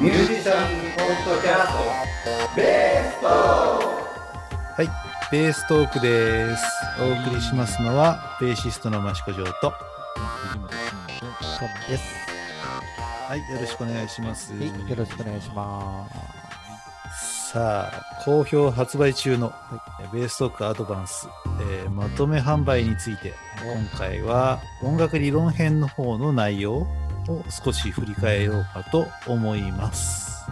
ミュージシャンポッドキャストベーストはい、ベーストークです。お送りしますのは、ベーシストの益子城と、です。はい、よろしくお願いします。はい、よろしくお願いします。さあ、好評発売中の、ベーストークアドバンス、えーまとめ販売について、今回は音楽理論編の方の内容を少し振り返ろうかと思います。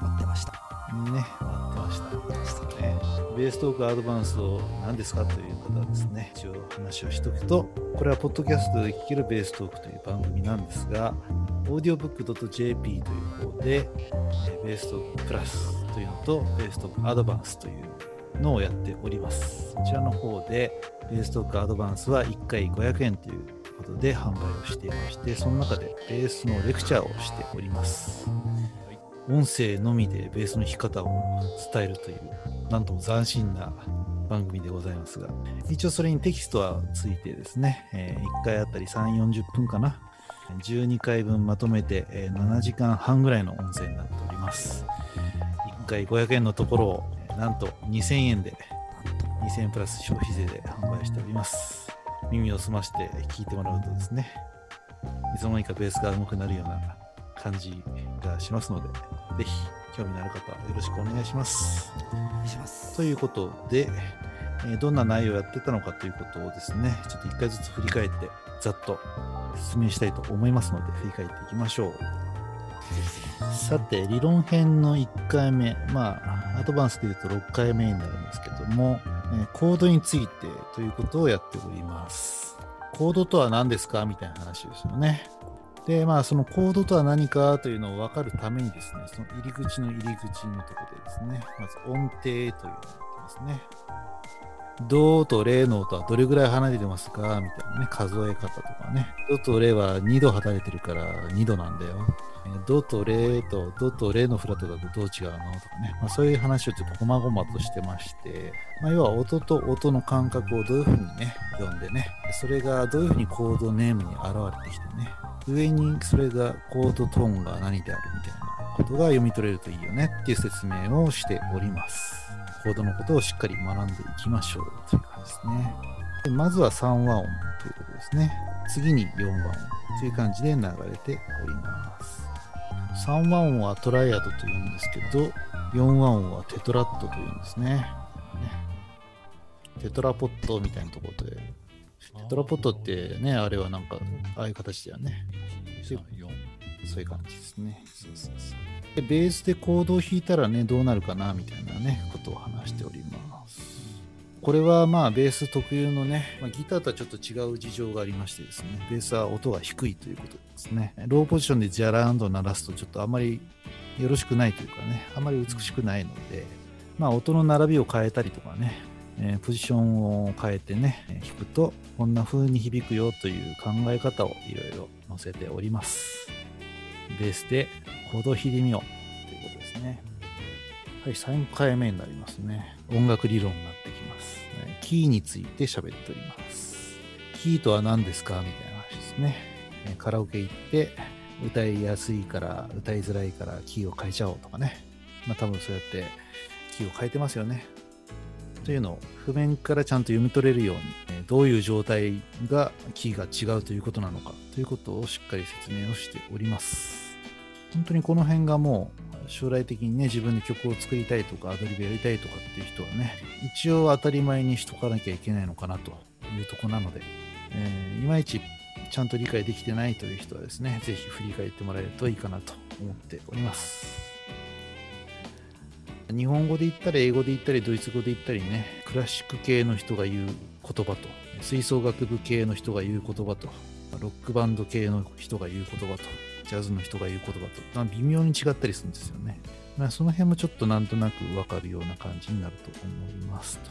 待ってました。ね、待ってました。ね、ベーストークアドバンスを何ですかという方はですね、一応話をしとくと、これはポッドキャストで聴けるベーストークという番組なんですが、audiobook.jp という方で、えーベーストークプラスというのと、ベーストークアドバンスというのをやっております。こちらの方で、ベーストークアドバンスは1回500円ということで販売をしていまして、その中でベースのレクチャーをしております。音声のみでベースの弾き方を伝えるという、なんとも斬新な番組でございますが、一応それにテキストはついてですね、え1回あたり3、40分かな。12回分まとめて、え7時間半ぐらいの音声になっております。1回500円のところを、なんと2000円で、2000円プラス消費税で販売しております。耳を澄まして聞いてもらうとですね、いつの間にかベースが上手くなるような感じがしますので、ぜひ興味のある方はよろしくお願いします。ます。ということで、えーどんな内容をやってたのかということをですね、ちょっと一回ずつ振り返って、ざっと説明したいと思いますので、振り返っていきましょう。さて、理論編の1回目、まあ、アドバンスで言うと6回目になるんですけども、えーコードについてということをやっております。コードとは何ですかみたいな話ですよね。で、まあ、そのコードとは何かというのを分かるためにですね、その入り口の入り口のところでですね、まず音程というのをやってますね。ドとレの音はどれぐらい離れてますかみたいなね、数え方ね。ドとレは2度離れてるから2度なんだよ。ドとレとドとレのフラットだとどう違うの？とかね。まあ、そういう話をちょっと細々としてまして、まあ、要は音と音の感覚をどういうふうにね、読んでね、それがどういうふうにコードネームに現れてきてね、上にそれがコードトーンが何であるみたいなことが読み取れるといいよねっていう説明をしております。コードのことをしっかり学んでいきましょうという感じですね。でまずは3和音ということですね。次に4和音という感じで流れております。3和音はトライアドというんですけど、4和音はテトラットというんですね。ねテトラポットみたいなところで、テトラポットってね、あれはなんか、ああいう形だよね。そういう感じですね。そうそうそう。で、ベースでコードを弾いたらね、どうなるかな、みたいなね、ことを話しております。これはまあ、ベース特有のね、まあ、ギターとはちょっと違う事情がありましてですね、ベースは音が低いということですね。ローポジションでジャランド鳴らすと、ちょっとあまりよろしくないというかね、あまり美しくないので、まあ、音の並びを変えたりとかね、えーポジションを変えてね、弾くと、こんな風に響くよという考え方をいろいろ載せております。ベースでコードを弾いてみよということですね。はい、3回目になりますね。音楽理論になってき。キーについて喋っております。キーとは何ですか？みたいな話ですね。カラオケ行って歌いやすいから歌いづらいからキーを変えちゃおうとかね。まあ多分そうやってキーを変えてますよね。というのを譜面からちゃんと読み取れるように、どういう状態がキーが違うということなのかということをしっかり説明をしております。本当にこの辺がもう将来的にね自分で曲を作りたいとかアドリブやりたいとかっていう人はね一応当たり前にしとかなきゃいけないのかなというとこなので、えーいまいちちゃんと理解できてないという人はですねぜひ振り返ってもらえるといいかなと思っております。日本語で言ったり英語で言ったりドイツ語で言ったりねクラシック系の人が言う言葉と吹奏楽部系の人が言う言葉とロックバンド系の人が言う言葉とジャズの人が言う言葉と、まあ、微妙に違ったりするんですよね。まあ、その辺もちょっとなんとなくわかるような感じになると思いますと。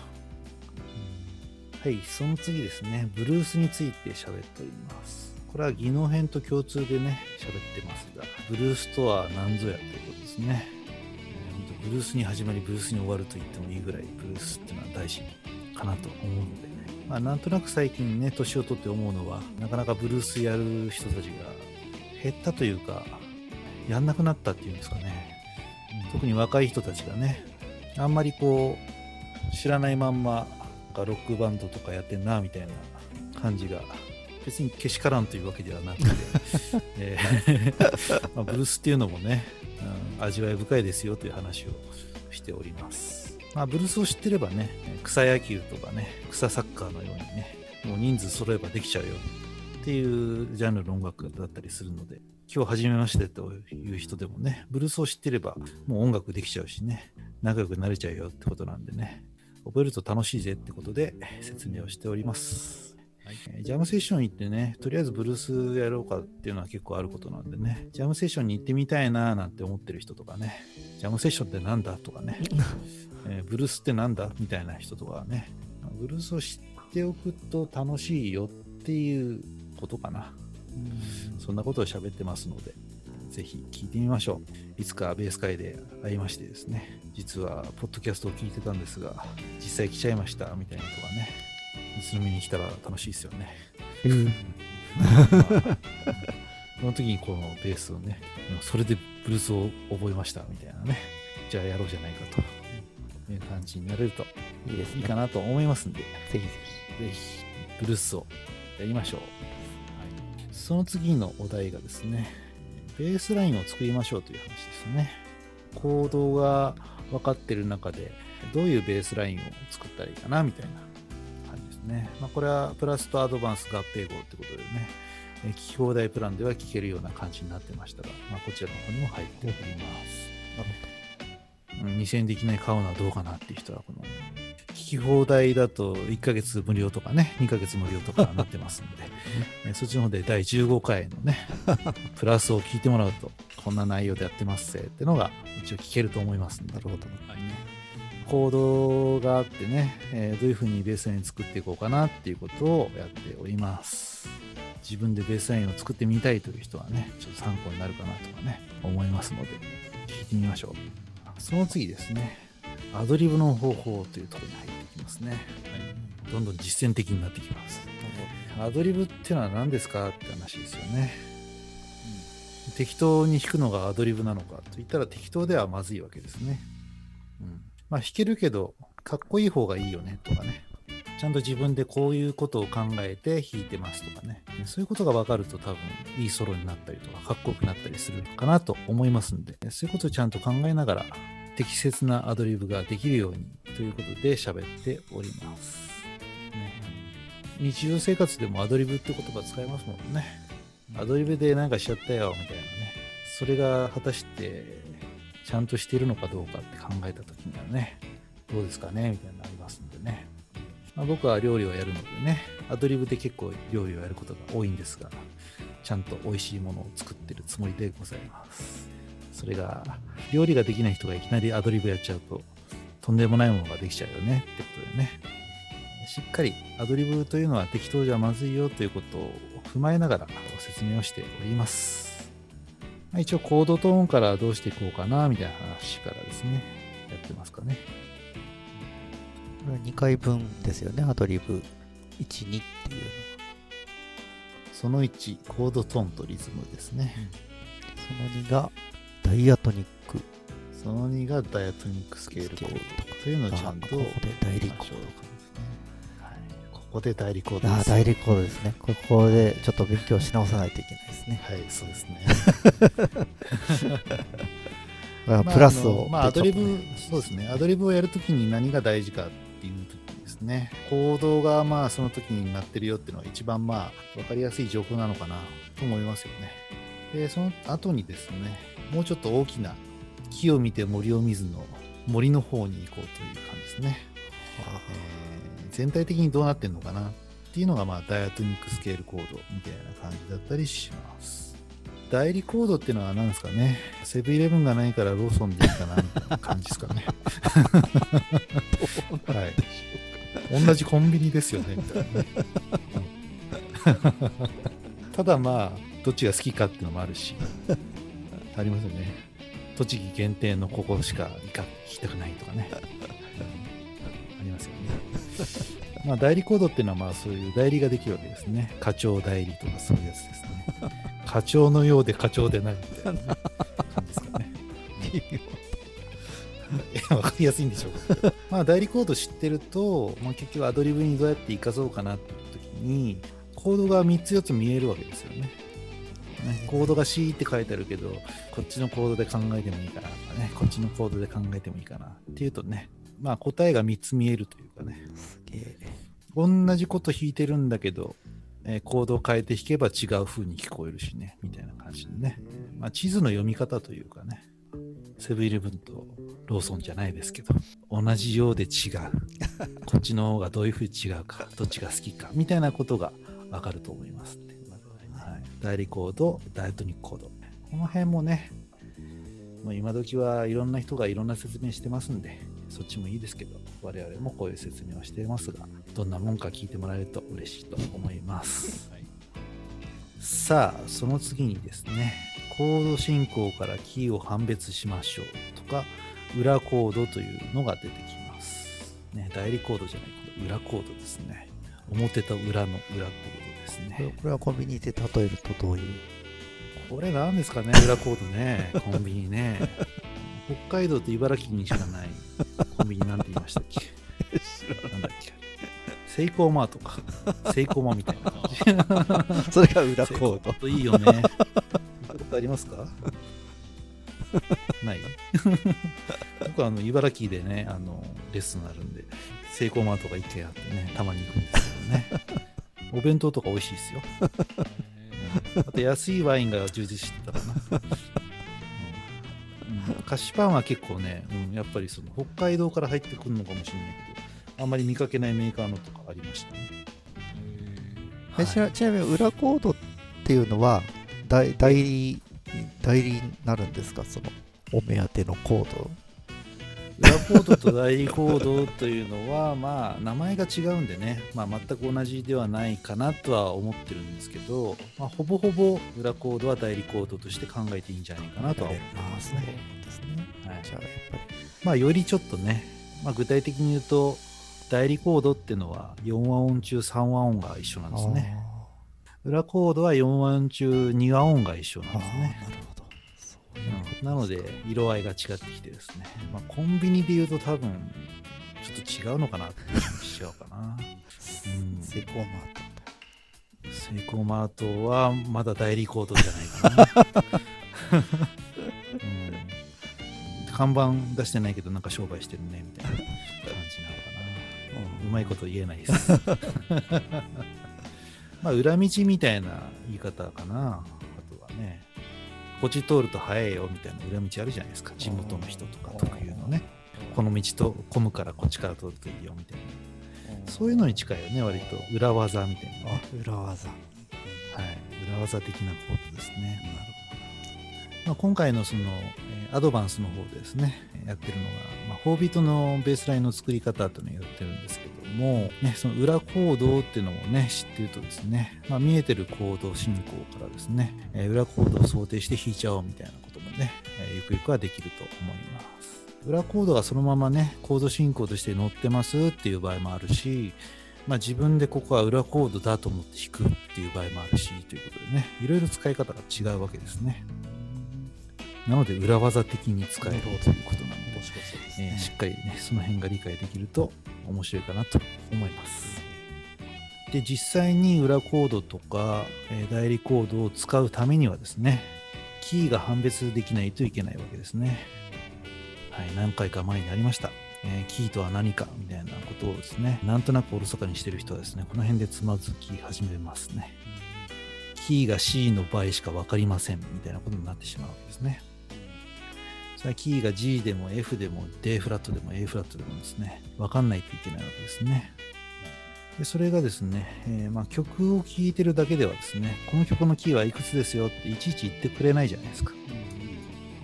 はい、その次ですね、ブルースについて喋っております。これは技能編と共通でね、喋ってますが、ブルースとは何ぞやということですね。えーブルースに始まり、ブルースに終わると言ってもいいぐらい、ブルースっていうのは大事かなと思うので、まあ、なんとなく最近ね、年を取って思うのは、なかなかブルースやる人たちが減ったというか、やんなくなったっていうんですかね。特に若い人たちがね、あんまりこう、知らないまんま、ロックバンドとかやってんな、みたいな感じが、別にけしからんというわけではなくて、えー まあ、ブルースっていうのもね、うん、味わい深いですよという話をしております。まあ、ブルースを知ってればね、草野球とかね、草サッカーのようにね、もう人数揃えばできちゃうよっていうジャンルの音楽だったりするので、今日初めましてという人でもね、ブルースを知ってればもう音楽できちゃうしね、仲良くなれちゃうよってことなんでね、覚えると楽しいぜってことで説明をしております。えージャムセッション行ってね、とりあえずブルースやろうかっていうのは結構あることなんでね、ジャムセッションに行ってみたいななんて思ってる人とかね、ジャムセッションってなんだとかね、えーブルースってなんだみたいな人とかはね、ブルースを知っておくと楽しいよっていうことかな。そんなことを喋ってますので、ぜひ聞いてみましょう。いつかベース会で会いましてですね、実はポッドキャストを聞いてたんですが、実際来ちゃいましたみたいなとかね、盗みに来たら楽しいですよね。その時にこのベースをね、それでブルースを覚えましたみたいなね、じゃあやろうじゃないかという感じになれるといいですね。いいかなと思いますんで、ぜひぜぜひブルースをやりましょう。はい、その次のお題がですね、ベースラインを作りましょうという話ですね。コードが分かってる中で、どういうベースラインを作ったらいいかなみたいな感じですね。まあ、これはプラスとアドバンス合併号ってことでね、えー聞き放題プランでは聞けるような感じになってましたが、まあ、こちらの方にも入っております。うん2000円でいきなり買うのはどうかなっていう人は、この聞き放題だと1ヶ月無料とかね、2ヶ月無料とかなってますので、えそっちの方で第15回のね、プラスを聞いてもらうと、こんな内容でやってますぜってのが一応聞けると思いますんで、なるほど。コードがあってね、えーどういうふうにベースライン作っていこうかなっていうことをやっております。自分でベースラインを作ってみたいという人はね、ちょっと参考になるかなとかね、思いますので、聞いてみましょう。その次ですね、アドリブの方法というところに入ってきますね。はい、どんどん実践的になってきます。アドリブっていうのは何ですかって話ですよね。適当に弾くのがアドリブなのかといったら適当ではまずいわけですね。うん、まあ弾けるけど、かっこいい方がいいよねとかね。ちゃんと自分でこういうことを考えて弾いてますとかね。そういうことが分かると多分いいソロになったりとかかっこよくなったりするかなと思いますんで、そういうことをちゃんと考えながら適切なアドリブができるようにということで喋っております。ね、日常生活でもアドリブって言葉使いますもんね。アドリブでなんかしちゃったよみたいなね。それが果たしてちゃんとしているのかどうかって考えた時にはね、どうですかねみたいなのありますんでね。まあ、僕は料理をやるのでね、アドリブで結構料理をやることが多いんですが、ちゃんと美味しいものを作ってるつもりでございます。それが、料理ができない人がいきなりアドリブやっちゃうと、とんでもないものができちゃうよねってことでね。しっかりアドリブというのは適当じゃまずいよということを踏まえながらご説明をしております。まあ、一応コードトーンからどうしていこうかなみたいな話からですね、やってますかね。これ2回分ですよね、アドリブ。1、2っていうのその1、コードトーンとリズムですね。その2がダイアトニック。その2がダイアトニックスケールコードというのをちゃんとあここで代理コードましょうはいここで代理コードああ、です。代理コードですね。ここでちょっと勉強し直さないといけないですね。はい、そうですね。あまあプラスを。あのまあ、アドリブそうですね。アドリブをやるときに何が大事かっていうときにですね、コードがまあその時になってるよっていうのが一番まあ分かりやすい状況なのかなと思いますよね。で、その後にですね、もうちょっと大きな木を見て森を見ずの森の方に行こうという感じですね。あえー全体的にどうなってんのかなっていうのが、まあ、ダイアトニックスケールコードみたいな感じだったりします。代理コードっていうのは何ですかね？セブンイレブンがないからローソンでいいかなみたいな感じですかね。はい。同じコンビニですよね、みたいなね。うん ただまあ、どっちが好きかっていうのもあるし、ありますよね。栃木限定のここしか行きたくないとかね。ありますよね。まあ、代理コードっていうのは、まあ、そういう代理ができるわけですね。課長代理とかそういうやつですね。課長のようで課長でないみたいなね、わかりやすいんでしょうか？まあ、代理コード知ってると、まあ、結局アドリブにどうやって活かそうかなって時に、コードが3つ4つ見えるわけですよね。ねコードが C って書いてあるけど、こっちのコードで考えてもいいかなとかね、こっちのコードで考えてもいいかなっていうとね、まあ答えが3つ見えるというかね、すげえ。同じこと弾いてるんだけど、えーコードを変えて弾けば違う風に聞こえるしね、みたいな感じでね。まあ、地図の読み方というかね、セブンイレブンとローソンじゃないですけど、同じようで違う。こっちの方がどういう風に違うか、どっちが好きか、みたいなことがわかると思います、はい、代理コード、ダイトニックコード。この辺もね、もう今時はいろんな人がいろんな説明してますんで、そっちもいいですけど、我々もこういう説明をしていますが、どんなもんか聞いてもらえると嬉しいと思います。さあ、その次にですね、コード進行からキーを判別しましょうとか、裏コードというのが出てきます。ね、代理コードじゃない、この裏コードですね。表と裏の裏コードですこれね。これはコンビニで例えるとどういう？これなんですかね、裏コードね、コンビニね。北海道と茨城にしかないコンビニなんて言いましたっけ？なんだっけ？セイコーマートか。セイコーマみたいな感じ。それが裏コード。ド。いいよね。聞いたことありますか？ない？僕はあの茨城でね、あのレッスンあるんで、セイコーマートが一軒あってね、たまに行くんですけどね。お弁当とか美味しいですよ。あと安いワインが充実してたかな。うん菓子パンは結構ね、うん、やっぱりその北海道から入ってくるのかもしれないけど、あんまり見かけないメーカーのとかありましたね。えちなちなみに裏コードっていうのは代代理代理になるんですか？そのお目当てのコード裏コードと代理コードというのは、まあ、名前が違うんでね、まあ、全く同じではないかなとは思ってるんですけど、まあ、ほぼほぼ裏コードは代理コードとして考えていいんじゃないかなとは思ってますね。はいじゃあやっぱりまあ、よりちょっとね、まあ、具体的に言うと、代理コードっていうのは4和音中3和音が一緒なんですね。裏コードは4和音中2和音が一緒なんですね。なので、色合いが違ってきてですね、まあ、コンビニで言うと多分、ちょっと違うのかなってしちゃうかな。うんセイコーマートセイコーマートはまだ代理コードじゃないかな。うん、看板出してないけど、なんか商売してるね、みたいな感じなのかな。うまいこと言えないです。まあ、裏道みたいな言い方かな。あとはね、こっち通ると早いよみたいな裏道あるじゃないですか。地元の人とか特有のね。この道と混むからこっちから通るといいよみたいな。そういうのに近いよね、割と。裏技みたいなね、あ裏技はい。裏技的なコードですね。まあ、今回のその、えーアドバンスの方でですね、やってるのが、まあ、4ビートのベースラインの作り方というのをやってるんですけども、ね、その裏コードっていうのをね、知ってるとですね、まあ、見えてるコード進行からですね、えー裏コードを想定して弾いちゃおうみたいなこともね、えーゆくゆくはできると思います。裏コードがそのままね、コード進行として載ってますっていう場合もあるし、まあ、自分でここは裏コードだと思って弾くっていう場合もあるしということでねいろいろ使い方が違うわけですねなので裏技的に使えるということなのでえーしっかりねその辺が理解できると面白いかなと思います。で実際に裏コードとか、えー代理コードを使うためにはですねキーが判別できないといけないわけですね。はい何回か前にありました。えーキーとは何かみたいなことをですねなんとなくおろそかにしてる人はですねこの辺でつまずき始めますね。キーが C の場合しか分かりませんみたいなことになってしまうわけですねそれはキーが G でも F でも D フラットでも A フラットでもですね、わかんないといけないわけですね。でそれがですね、えーまあ、曲を聴いてるだけではですね、この曲のキーはいくつですよっていちいち言ってくれないじゃないですか。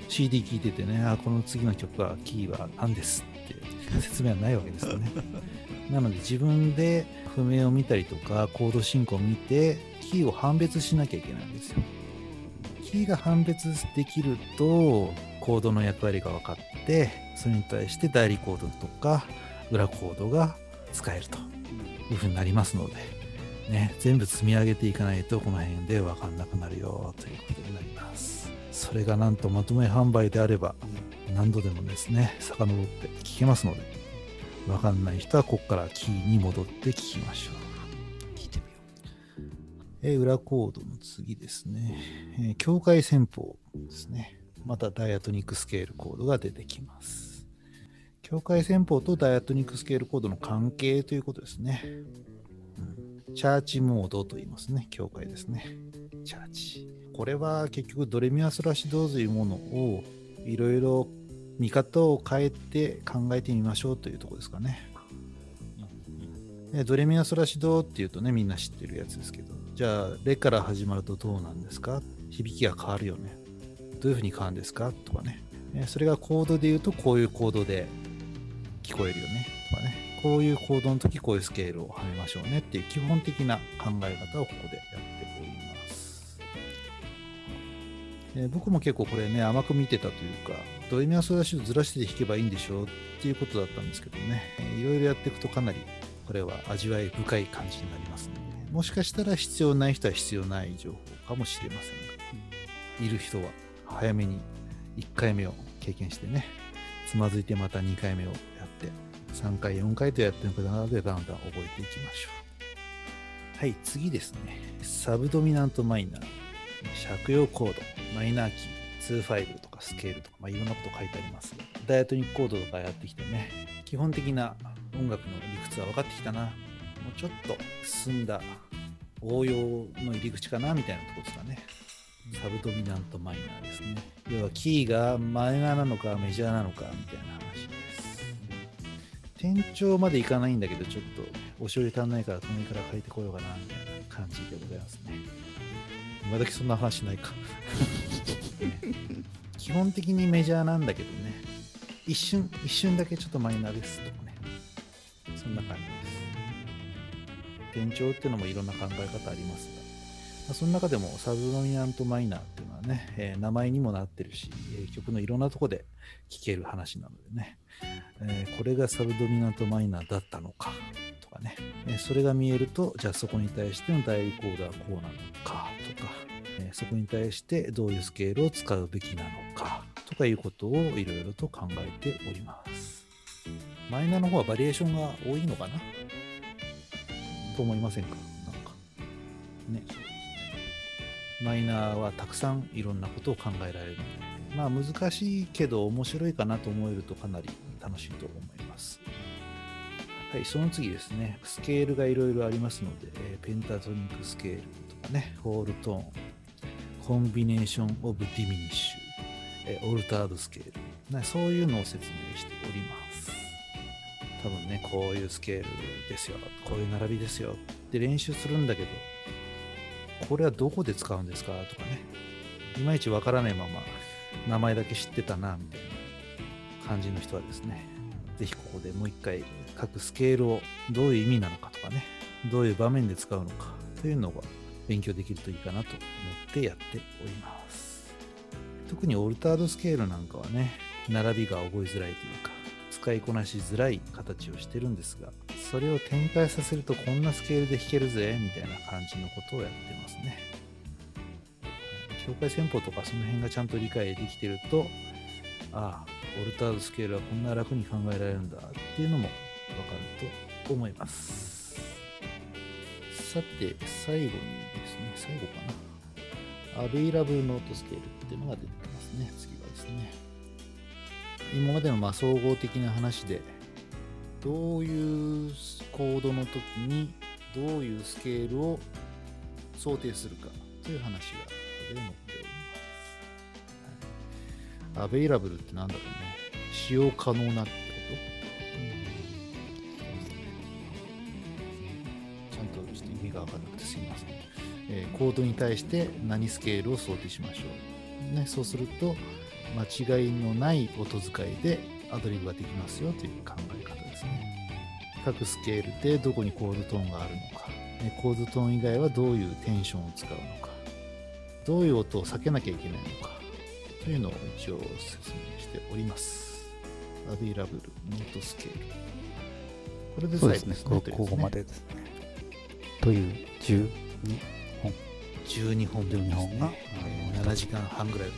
CD 聴いててね、あこの次の曲はキーは何ですって説明はないわけですよね。なので自分で譜面を見たりとかコード進行を見てキーを判別しなきゃいけないんですよ。キーが判別できるとコードの役割が分かってそれに対して代理コードとか裏コードが使えるというふうになりますので、ね、全部積み上げていかないとこの辺で分かんなくなるよということになります。それがなんとまとめ販売であれば何度でもですね遡って聞けますのでわかんない人はここからキーに戻って聞きましょう。聞いてみよえー裏コードの次ですね、えー境界戦法ですね。またダイアトニックスケールコードが出てきます。境界戦法とダイアトニックスケールコードの関係ということですね。うんチャーチモードと言いますね。境界ですね。チャーチ。これは結局ドレミアスラシドというものをいろいろ見方を変えて考えてみましょうというとこですかね。ドレミアスラシドっていうとねみんな知ってるやつですけどじゃあレから始まるとどうなんですか？響きが変わるよねどういうふうに変わるんですか？とかね。えそれがコードで言うとこういうコードで聞こえるよね。とかね。こういうコードの時こういうスケールをはめましょうねっていう基本的な考え方をここでやっております。え僕も結構これね甘く見てたというかドレミアスラシドずらして弾けばいいんでしょうっていうことだったんですけどね。えいろいろやっていくとかなりこれは味わい深い感じになりますので、もしかしたら必要ない人は必要ない情報かもしれませんが、いる人は。早めに1回目を経験してね、つまずいてまた2回目をやって、3回、4回とやっていくので、だんだん覚えていきましょう。はい、次ですね。サブドミナントマイナー、借用コード、マイナーキー、ツーファイブとかスケールとか、まあ、いろんなこと書いてあります、ダイアトニックコードとかやってきてね、基本的な音楽の理屈は分かってきたな。もうちょっと進んだ応用の入り口かなみたいなとこですかね。サブドミナントマイナーですね。要はキーがマイナーなのかメジャーなのかみたいな話です。転調までいかないんだけど、ちょっとおしょり足んないから、とにから書いてこようかなみたいな感じでございますね。今時そんな話ないか。基本的にメジャーなんだけどね。一瞬、一瞬だけちょっとマイナーですとかね。そんな感じです。転調っていうのもいろんな考え方ありますが、まあ、その中でもサブドミナントマイナーっていうのはね、えー名前にもなってるし、えー曲のいろんなとこで聴ける話なのでね、えーこれがサブドミナントマイナーだったのかとかね、えそれが見えると、じゃあそこに対しての代理コードはこうなのかとか、えそこに対してどういうスケールを使うべきなのかとかいうことをいろいろと考えております。マイナーの方はバリエーションが多いのかな？と思いませんか？なんか。ね。マイナーはたくさんいろんなことを考えられるので、まあ難しいけど面白いかなと思えるとかなり楽しいと思います。はい、その次ですね、スケールがいろいろありますので、えーペンタトニックスケールとかね、ホールトーン、 combination of diminish、えオルタードスケール、ね、そういうのを説明しております。多分ね、こういうスケールですよ、こういう並びですよって練習するんだけど、これはどこで使うんですかとかね、いまいちわからないまま名前だけ知ってたな、みたいな感じの人はですね、ぜひここでもう一回各スケールをどういう意味なのかとかね、どういう場面で使うのか。というのが勉強できるといいかなと思ってやっております。特にオルタードスケールなんかはね、並びが覚えづらいというか、使いこなしづらい形をしてるんですが、それを展開させるとこんなスケールで弾けるぜ、みたいな感じのことをやってますね。境界戦法とかその辺がちゃんと理解できてると、ああ、オルタードスケールはこんな楽に考えられるんだっていうのもわかると思います。さて、最後にですね、最後かな。アベイラブルノートスケールっていうのが出てきますね。次はですね。今までのまあ総合的な話で、どういうコードの時にどういうスケールを想定するかという話がここで載っております。アベイラブルってなんだろうね。使用可能なってこと、うんちゃんとちょっと意味が分からなくてすみません。えーコードに対して何スケールを想定しましょう。ね、そうすると、間違いのない音使いでアドリブができますよという考え方です。各スケールでどこにコードトーンがあるのか、ねコードトーン以外はどういうテンションを使うのか、どういう音を避けなきゃいけないのか、というのを一応説明しております。 available、note scale。これで最後ですね。すね。ここまで。でですね。という12本。12本分12です本がね、えー7時間半ぐらい。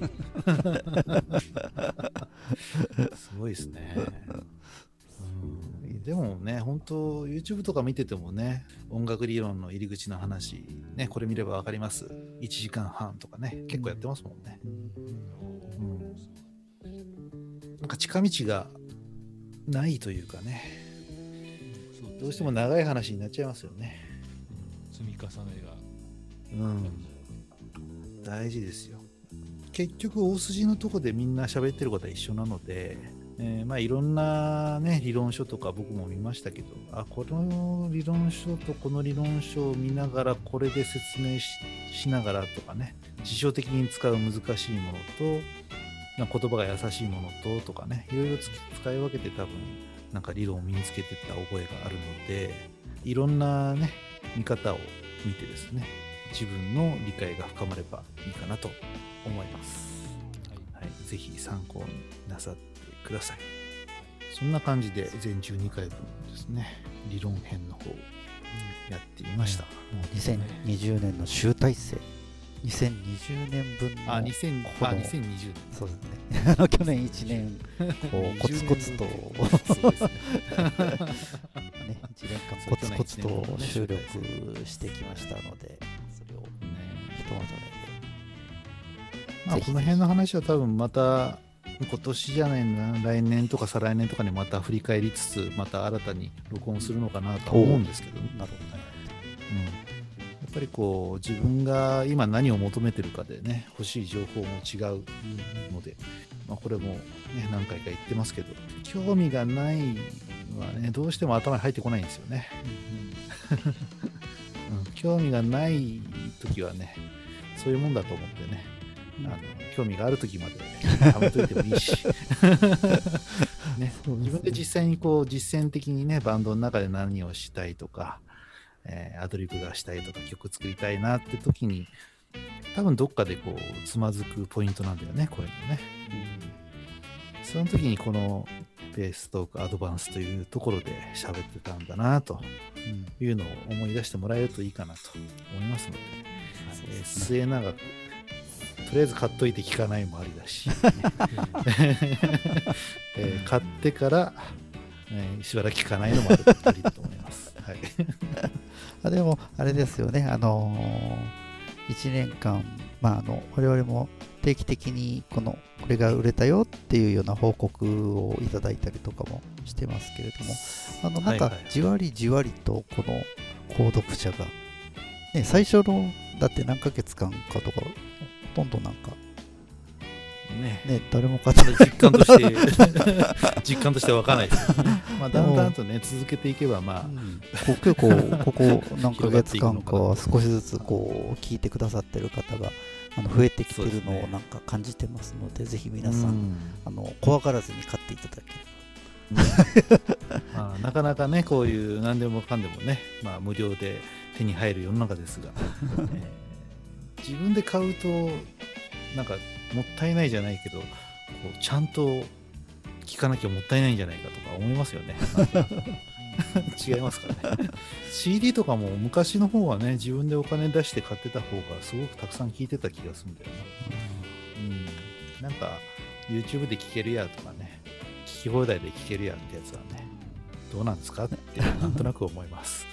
すごいですね、うん、でもね本当 YouTube とか見ててもね音楽理論の入り口の話ねこれ見れば分かります。1時間半とかね結構やってますもんね、うん、なんか近道がないというかね。どうしても長い話になっちゃいますよね。積み重ねが。うん。大事ですよ。結局大筋のとこでみんな喋ってることは一緒なので、えーまあいろんなね理論書とか僕も見ましたけどあこの理論書とこの理論書を見ながらこれで説明ししながらとかね辞書的に使う難しいものとまあ言葉が優しいものととかねいろいろつ使い分けて多分なんか理論を身につけていった覚えがあるのでいろんなね見方を見てですね自分の理解が深まればいいかなと思います。はい、ぜひ参考になさってください。そんな感じで全12回分ですね、理論編の方やってみました。もう2020年の集大成。2020年分のあ、2000このあ2020年。そうですね。去年1年こうコツコツと。そうですね。ね、1年間コツコツと収録してきましたので、それをひとまとまあ、ぜひ。この辺の話は多分また今年じゃないな来年とか再来年とかにまた振り返りつつまた新たに録音するのかなとは思うんですけどね。なるほうん、やっぱりこう自分が今何を求めてるかでね欲しい情報も違うので、まあ、これも、ね、何回か言ってますけど興味がないのはねどうしても頭に入ってこないんですよね、うん、興味がない時はねそういうもんだと思ってねあの興味がある時まで貯めといてもいいし、ね、自分で実際にこう実践的にねバンドの中で何をしたいとか、えーアドリブがしたいとか曲作りたいなって時に多分どっかでこうつまずくポイントなんだよねこういうのねその時にこのベーストークアドバンスというところで喋ってたんだなというのを思い出してもらえるといいかなと思いますので、えーそうですね。末永くとりあえず買っといて聞かないもありだし、えー買ってから、えーしばらく聞かないのもありだと思います。はい、あでもあれですよね。あのー、1年間まああの我々も定期的にこのこれが売れたよっていうような報告をいただいたりとかもしてますけれどもあのなんかじわりじわりとこの購読者が、ね、最初のだって何ヶ月間かとかほとんどなんかね。ね誰も買ってない。実感として 実感としては分かんないですね、まあ、だんだんとね続けていけばまあうん。こう結構ここ何ヶ月間かは少しずつこう聞いてくださってる方があの増えてきてるのをなんか感じてますのでぜひ皆さん、うん。あの怖がらずに買っていただけれまあ、なかなかねこういう何でもかんでもね、まあ、無料で手に入る世の中ですが、え ー自分で買うとなんかもったいないじゃないけどこうちゃんと聞かなきゃもったいないんじゃないかとか思いますよね。違いますかね。CD とかも昔の方はね自分でお金出して買ってた方がすごくたくさん聞いてた気がするんだよなうん、なんか YouTube で聴けるやとかね、聞き放題で聴けるやってやつはね、どうなんですかってなんとなく思います。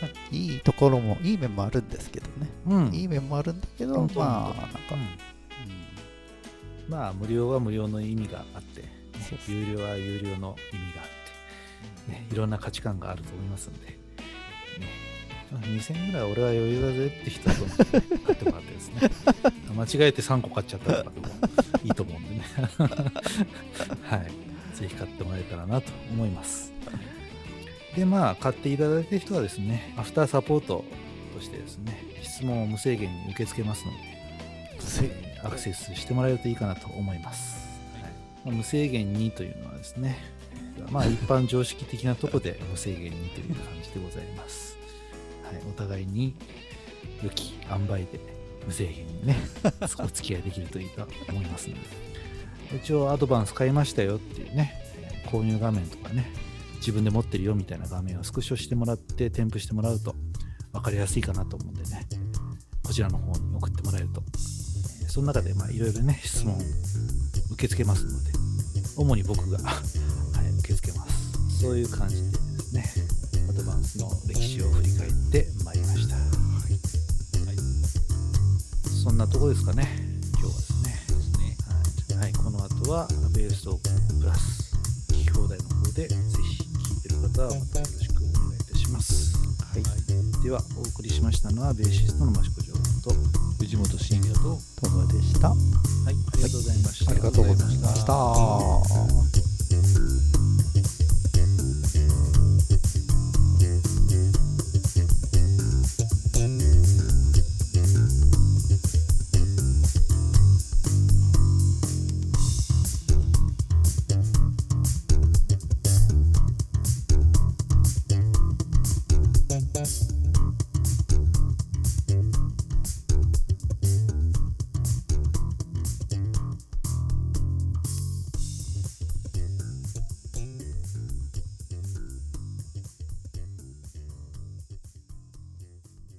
ば いいところもいい面もあるんですけどね、うんいい面もあるんだけどまあなんか、うん。まあ、無料は無料の意味があって、有料は有料の意味があって、ね、いろんな価値観があると思いますので、ね、まあ2000円ぐらい俺は余裕だぜって人はどんどんね買ってもらってですね、間違えて3個買っちゃったとかでもいいと思うんでね、はい、ぜひ買ってもらえたらなと思います。で、まあ、買っていただいた人はですね、アフターサポートとしてですね、質問を無制限に受け付けますので、えーアクセスしてもらえるといいかなと思います。はいまあ無制限にというのはですね、まあ一般常識的なとこで 無制限にという感じでございます。はい、お互いに良き塩梅で無制限にね、お付き合いできるといいと思いますので。一応アドバンス買いましたよっていうね、えー購入画面とかね、自分で持ってるよみたいな画面をスクショしてもらって添付してもらうと分かりやすいかなと思うんでね、こちらの方に送ってもらえると、えーその中でまあいろいろね、質問受け付けますので、主に僕が、はい、受け付けます。そういう感じでですね、アドバンスの歴史を振り返ってまいりました。はい。そんなとこですかね、今日はですね。ですね。はい、はい、この後はベーストークプラス聞き放題の方でぜひ聞いてる方はまたはい、ではお送りしましたのはベーシストの益子城と、藤本慎也とトムでした。はい、ありがとうございました。ありがとうございました。